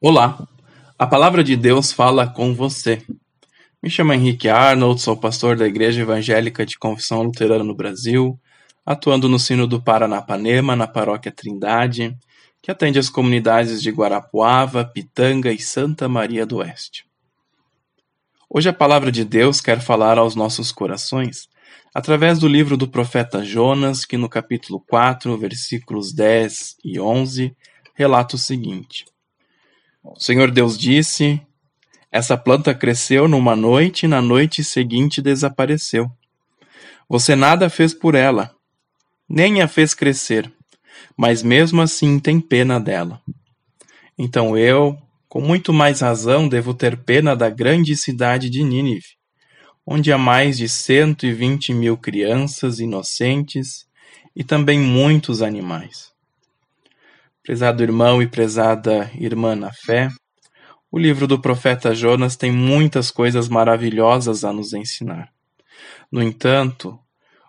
Olá, a palavra de Deus fala com você. Me chamo Henrique Arnold, sou pastor da Igreja Evangélica de Confissão Luterana no Brasil, atuando no Sino do Paranapanema, na paróquia Trindade, que atende as comunidades de Guarapuava, Pitanga e Santa Maria do Oeste. Hoje a palavra de Deus quer falar aos nossos corações através do livro do profeta Jonas, que no capítulo 4, versículos 10 e 11, relata o seguinte. O Senhor Deus disse: Essa planta cresceu numa noite e na noite seguinte desapareceu. Você nada fez por ela, nem a fez crescer, mas mesmo assim tem pena dela. Então eu, com muito mais razão, devo ter pena da grande cidade de Nínive, onde há mais de cento e vinte mil crianças inocentes e também muitos animais. Prezado irmão e prezada irmã na fé, o livro do profeta Jonas tem muitas coisas maravilhosas a nos ensinar. No entanto,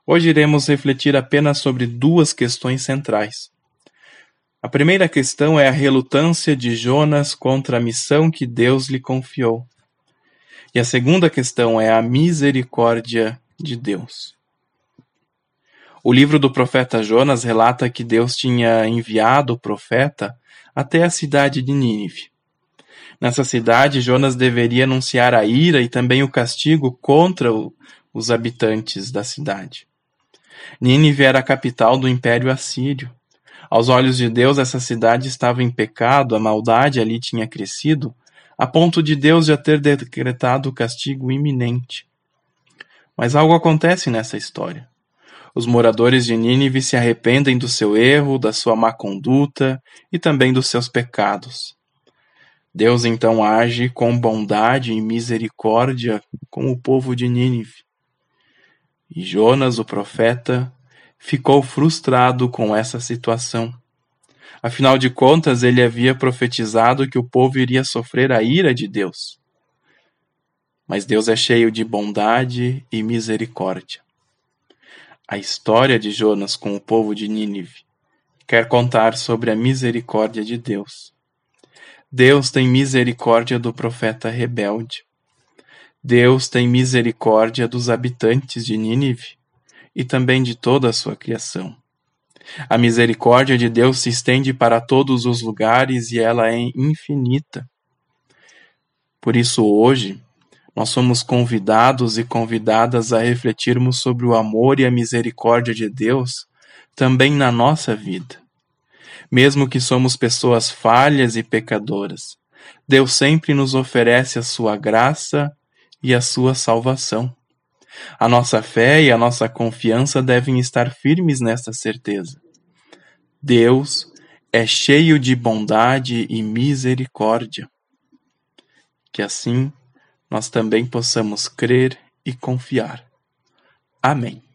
hoje iremos refletir apenas sobre duas questões centrais. A primeira questão é a relutância de Jonas contra a missão que Deus lhe confiou. E a segunda questão é a misericórdia de Deus. O livro do profeta Jonas relata que Deus tinha enviado o profeta até a cidade de Nínive. Nessa cidade, Jonas deveria anunciar a ira e também o castigo contra os habitantes da cidade. Nínive era a capital do Império Assírio. Aos olhos de Deus, essa cidade estava em pecado, a maldade ali tinha crescido, a ponto de Deus já ter decretado o castigo iminente. Mas algo acontece nessa história. Os moradores de Nínive se arrependem do seu erro, da sua má conduta e também dos seus pecados. Deus então age com bondade e misericórdia com o povo de Nínive. E Jonas, o profeta, ficou frustrado com essa situação. Afinal de contas, ele havia profetizado que o povo iria sofrer a ira de Deus. Mas Deus é cheio de bondade e misericórdia. A história de Jonas com o povo de Nínive quer contar sobre a misericórdia de Deus. Deus tem misericórdia do profeta rebelde. Deus tem misericórdia dos habitantes de Nínive e também de toda a sua criação. A misericórdia de Deus se estende para todos os lugares e ela é infinita. Por isso, hoje, nós somos convidados e convidadas a refletirmos sobre o amor e a misericórdia de Deus também na nossa vida. Mesmo que somos pessoas falhas e pecadoras, Deus sempre nos oferece a sua graça e a sua salvação. A nossa fé e a nossa confiança devem estar firmes nesta certeza. Deus é cheio de bondade e misericórdia. Que assim nós também possamos crer e confiar. Amém.